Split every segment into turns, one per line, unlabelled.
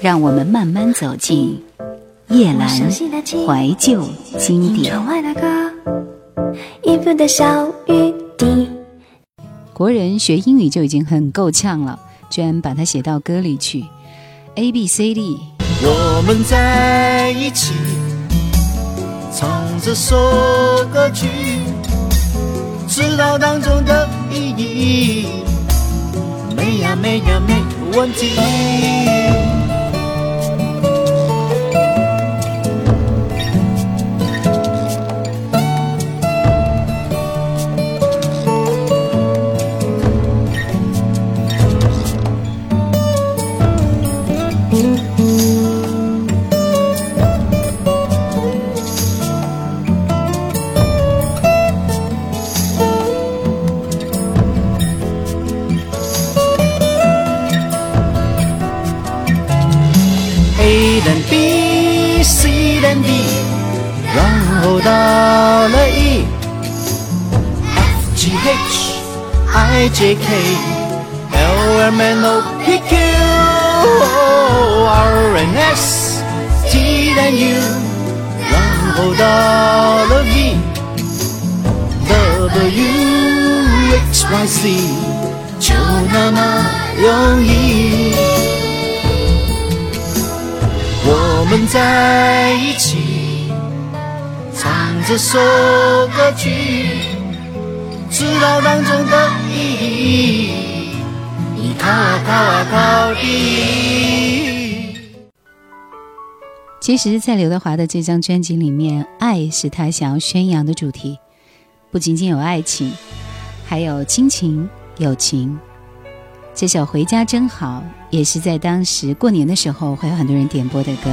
让我们慢慢走进夜阑怀旧经典。国人学英语就已经很够呛了，居然把它写到歌里去。A B C D，
我们在一起唱这首歌曲，知道当中的意义，没呀没呀没问题。A B C D，然后到了 E，F G H I J K，L M N O P Q，O R N S T 等 U，然后到了 V W X Y Z，就那么容易。我们在一起唱这首歌曲，知道当中的意义。你靠啊靠啊靠地。
其实，在刘德华的这张专辑里面，爱是他想要宣扬的主题，不仅仅有爱情，还有亲情、友情。这首《回家真好》也是在当时过年的时候会有很多人点播的歌。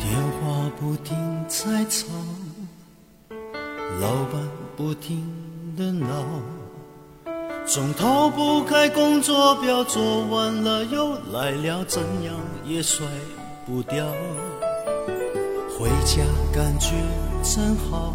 电话不停在吵，老板不停的闹总逃不开工作表，做完了又来了，怎样也甩不掉。回家感觉真好，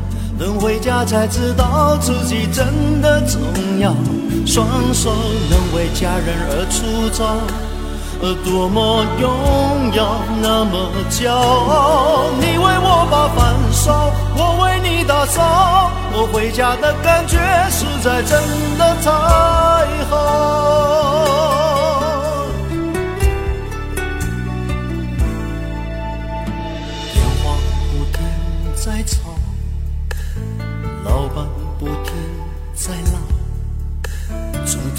等回家才知道自己真的重要，双手能为家人而粗糙，而，多么荣耀，那么骄傲。你为我把饭烧，我为你打扫。我回家的感觉实在真的太好，电话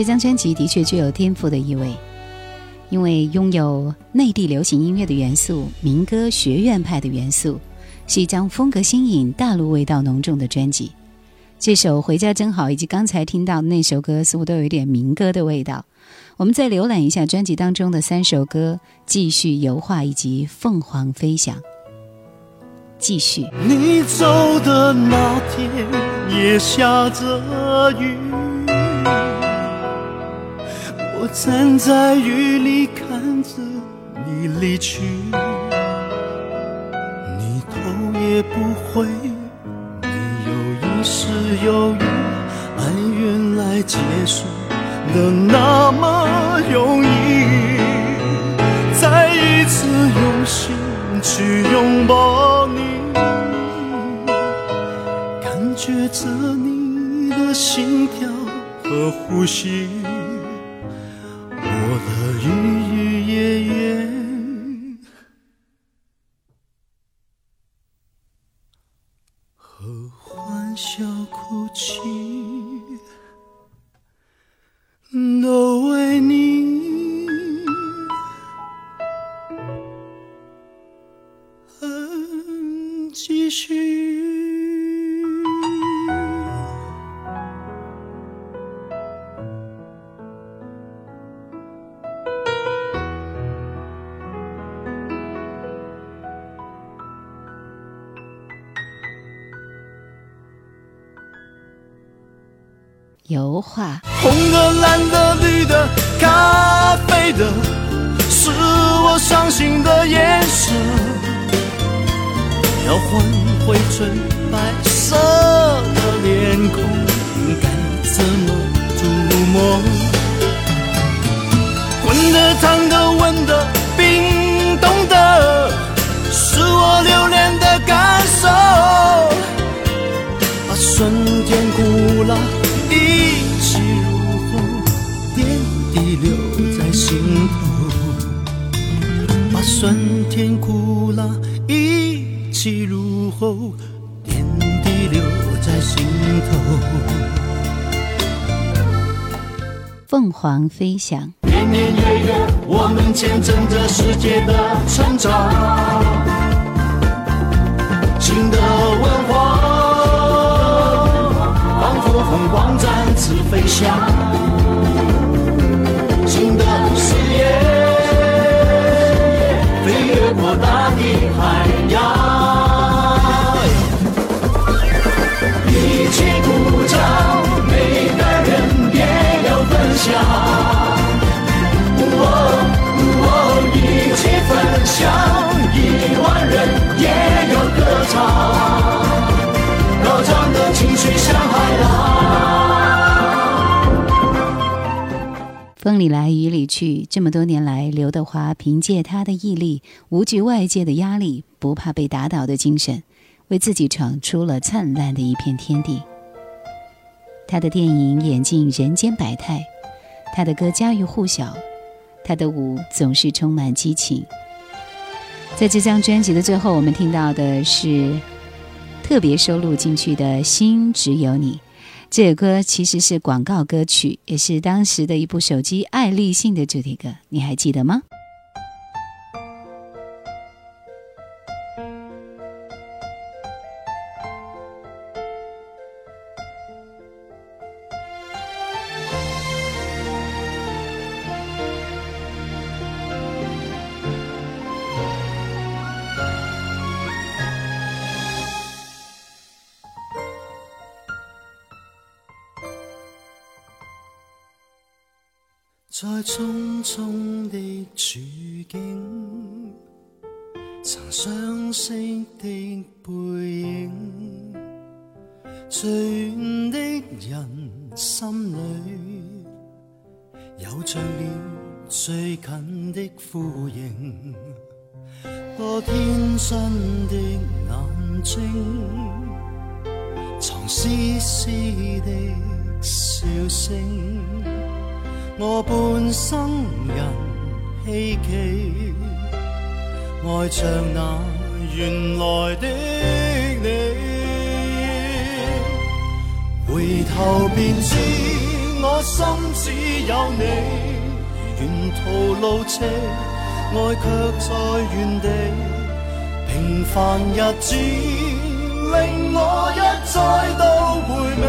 这张专辑的确具有颠覆的意味，因为拥有内地流行音乐的元素、民歌学院派的元素。是一张风格新颖、大陆味道浓重的专辑。这首《回家真好》以及刚才听到的那首歌，似乎都有一点民歌的味道。我们再浏览一下专辑当中的三首歌，继续油画以及凤凰飞翔。继续。
你走的那天也下着雨，我站在雨里看着你离去。你头也不回没有一丝犹豫，爱原来结束的那么容易。再一次用心去。拥抱你，感觉着你的心跳和呼吸，
油画，
红的、蓝的、绿的、咖啡的，是我伤心的颜色。要换回纯白色的脸孔，入喉，点滴留在心头。
凤凰飞翔，
年年月月，我们见证着世界的成长。新的文化。仿佛风光展翅飞翔，
风里来雨里去，这么多年来，刘德华凭借他的毅力，无惧外界的压力，不怕被打倒的精神，为自己闯出了灿烂的一片天地。他的电影演尽人间百态，他的歌家喻户晓，他的舞总是充满激情。在这张专辑的最后，我们听到的是特别收录进去的《心只有你》。这首歌其实是广告歌曲，也是当时的一部手机爱立信的主题歌，你还记得吗？
有着了最近的呼应。多天真的眼睛，藏丝丝的笑声。我半生人希冀，爱着那原来的你。回头便知，我心只有你，沿途路斜。爱却在原地，平凡日子令我一再都回味。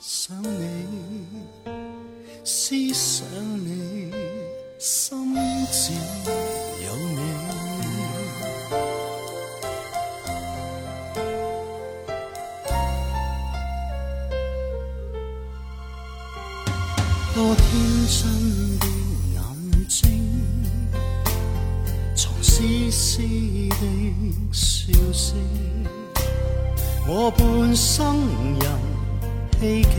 想你，思想你，多天真的眼睛，藏。丝丝的笑声，我半生人希冀，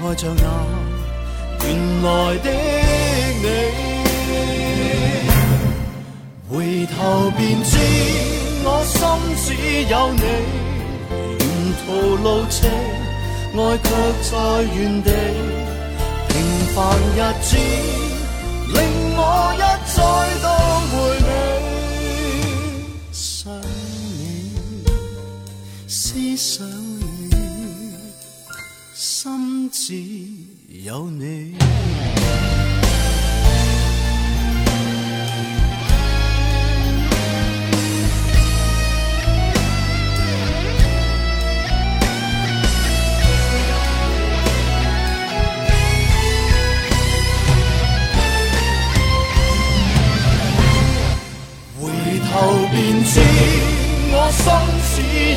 爱着那原来的你。回头便知，我心只有你。沿途路程，爱却在原地。平凡日子，令我一再都。想你，心只有你。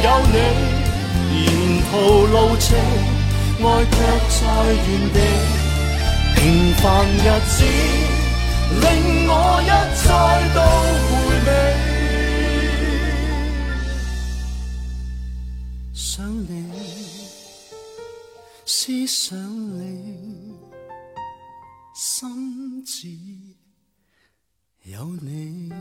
有你。沿途路斜，爱却在原地。平凡日子，令我一再都回味。想你，思想你，心只有你。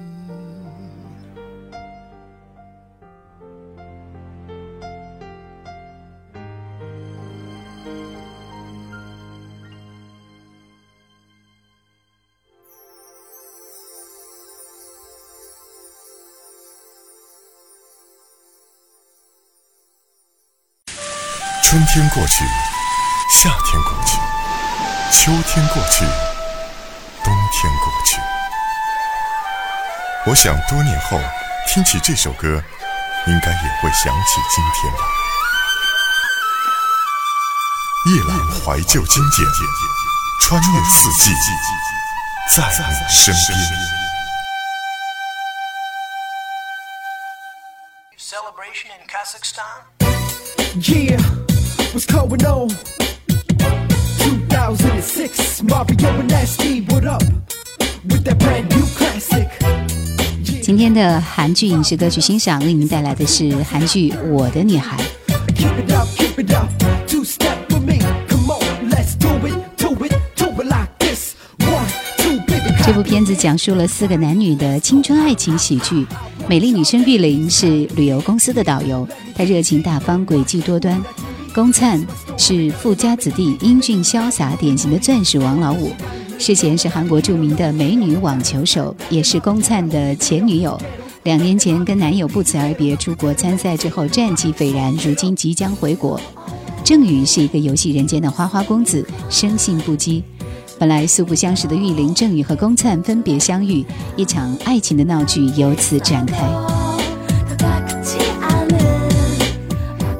春天过去，夏天过去，秋天过去，冬天过去。我想多年后听起这首歌，应该也会想起今天吧。夜阑怀旧经典，穿越四季，在你身边。
Celebration in Kazakhstan? Yeah, Up，With That Pred New Classic。
今天的韩剧影视歌曲欣赏为您带来的是韩剧《我的女孩》。这部片子讲述了四个男女的青春爱情喜剧，美丽女生玉玲是旅游公司的导游，她热情大方，诡计多端。宫灿是富家子弟，英俊潇洒，典型的钻石王老五。世贤是韩国著名的美女网球手，也是宫灿的前女友。两年前跟男友不辞而别，出国参赛之后战绩斐然，如今即将回国。郑宇是一个游戏人间的花花公子，生性不羁。本来素不相识的玉林、郑宇和宫灿分别相遇，一场爱情的闹剧由此展开。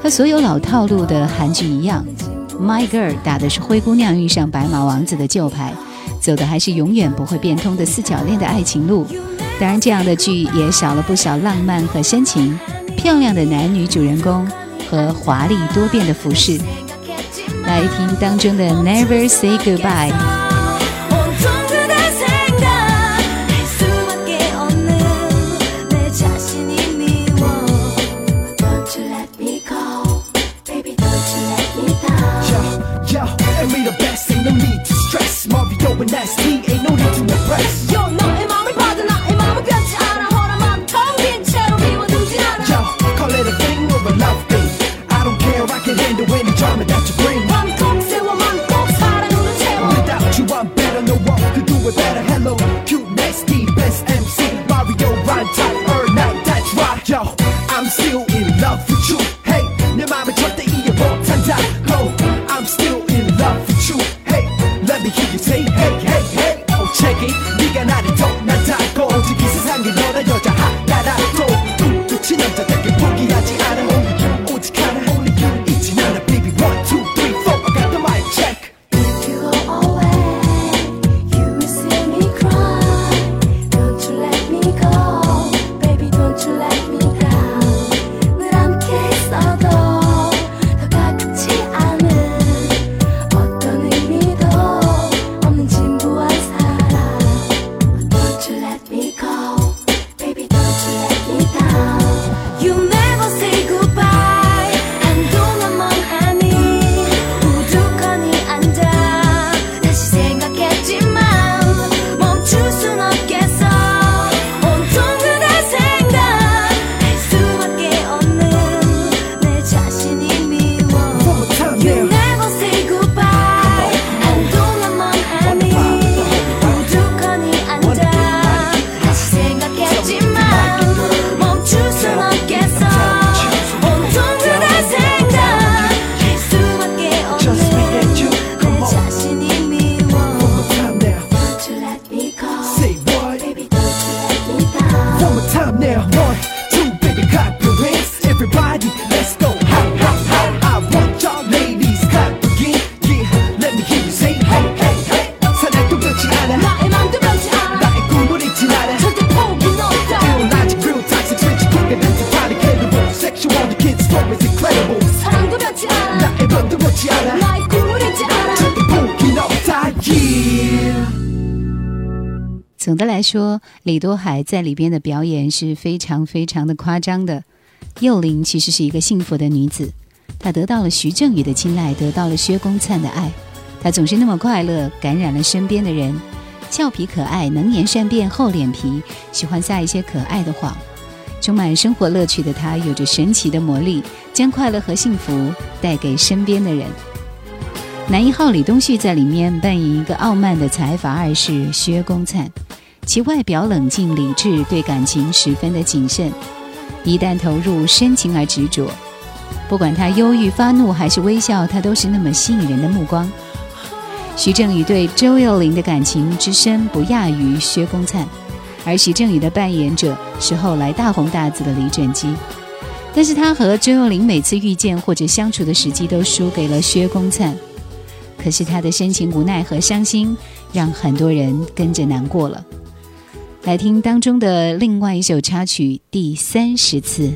和所有老套路的韩剧一样，《My Girl》打的是灰姑娘遇上白马王子的旧牌，走的还是永远不会变通的四角恋的爱情路。当然，这样的剧也少了不少浪漫和深情，漂亮的男女主人公和华丽多变的服饰。来听当中的《Never Say Goodbye》。
And that's T, ain't no need to impress.
Yo,
the kid's story's incredible.
사랑도 변치 않아
나의 맘도 변치 않아.
나의 꿈을 잊지 않아
절대 포기는 없다. Yeah.
总的来说，李多海在里边的表演是非常非常的夸张的。幼玲其实是一个幸福的女子，她得到了徐正宇的青睐，得到了薛公灿的爱。她总是那么快乐，感染了身边的人。俏皮可爱，能言善辩，厚脸皮，喜欢撒一些可爱的谎。 充满生活乐趣的他，有着神奇的魔力，将快乐和幸福带给身边的人。男一号李东旭在里面扮演一个傲慢的财阀二世薛公灿，其外表冷静理智，对感情十分的谨慎，一旦投入，深情而执着。不管他忧郁、发怒还是微笑，他都是那么吸引人的目光。徐正宇对周幼玲的感情之深不亚于薛公灿，而徐正宇的扮演者是后来大红大紫的李准基。但是他和周幼琳每次遇见或者相处的时机都输给了薛功灿。可是他的深情无奈和伤心，让很多人跟着难过了。来听当中的另外一首插曲《第三十次》。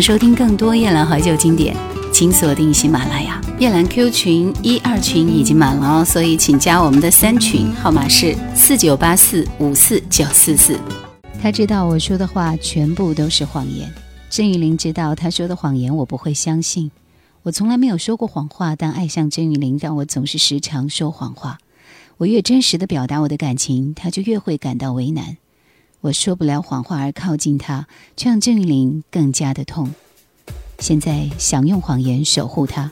收听更多夜兰怀旧经典，请锁定喜马拉雅。夜兰 Q 群一二群已经满了哦，所以请加我们的三群，号码是四九八四五四九四四。他知道我说的话全部都是谎言，郑玉玲知道他说的谎言我不会相信。我从来没有说过谎话，但爱上郑玉玲让我总是时常说谎话。我越真实的表达我的感情，他就越会感到为难。我说不了谎话而靠近他，却让郑玉玲更加的痛。现在想用谎言守护他，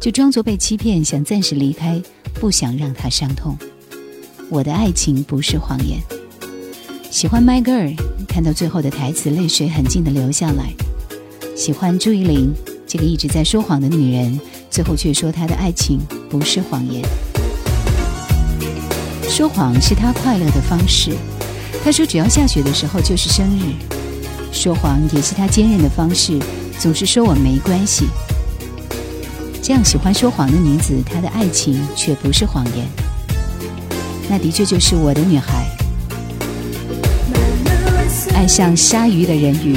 就装作被欺骗，想暂时离开，不想让他伤痛。我的爱情不是谎言。喜欢 My Girl，看到最后的台词，泪水很近的流下来。喜欢朱一玲这个一直在说谎的女人，最后却说她的爱情不是谎言。说谎是她快乐的方式。她说只要下雪的时候就是生日。说谎也是她坚韧的方式，总是说我没关系。这样喜欢说谎的女子，她的爱情却不是谎言。那的确就是我的女孩，爱上鲨鱼的人鱼。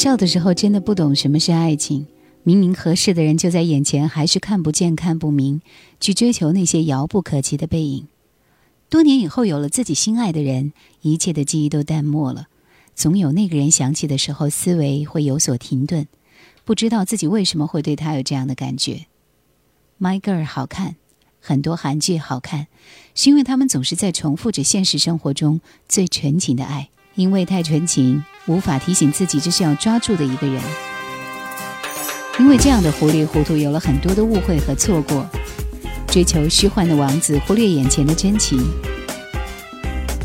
笑的时候真的不懂什么是爱情，明明合适的人就在眼前，还是看不见看不明，去追求那些遥不可及的背影。多年以后，有了自己心爱的人，一切的记忆都淡漠了。总有那个人想起的时候，思维会有所停顿，不知道自己为什么会对他有这样的感觉。My Girl 好看，很多韩剧好看，是因为他们总是在重复着现实生活中最纯情的爱。因为太纯情，无法提醒自己这是要抓住的一个人。因为这样的糊里糊涂，有了很多的误会和错过。追求虚幻的王子，忽略眼前的真情。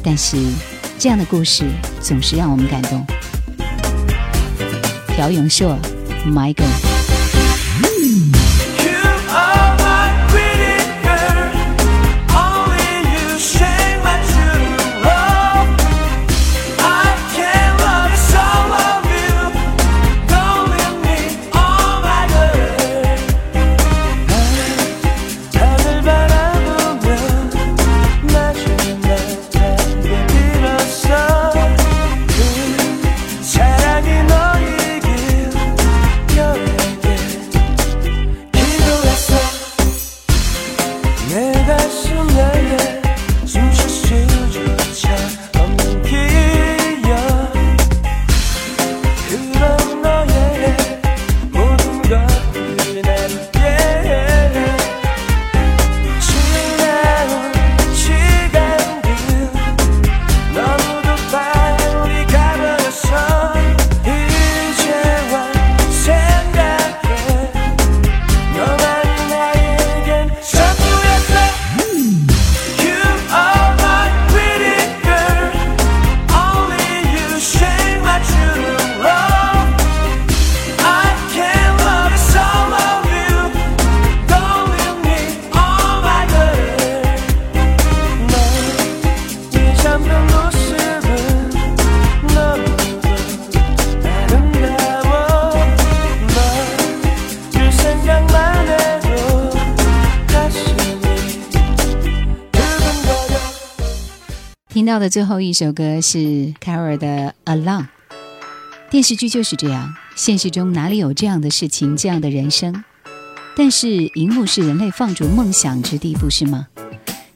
但是，这样的故事总是让我们感动。朴永硕，My 到的最后一首歌是 Caro 的《Alone》。电视剧就是这样，现实中哪里有这样的事情、这样的人生？但是荧幕是人类放逐梦想之地，不是吗？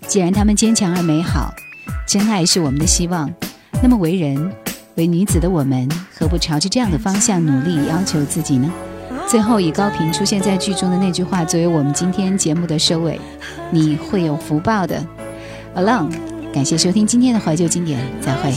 既然他们坚强而美好，真爱是我们的希望，那么为人、为女子的我们，何不朝着这样的方向努力，要求自己呢？最后以高频出现在剧中的那句话作为我们今天节目的收尾：你会有福报的。Alone，感谢收听今天的怀旧经典再会。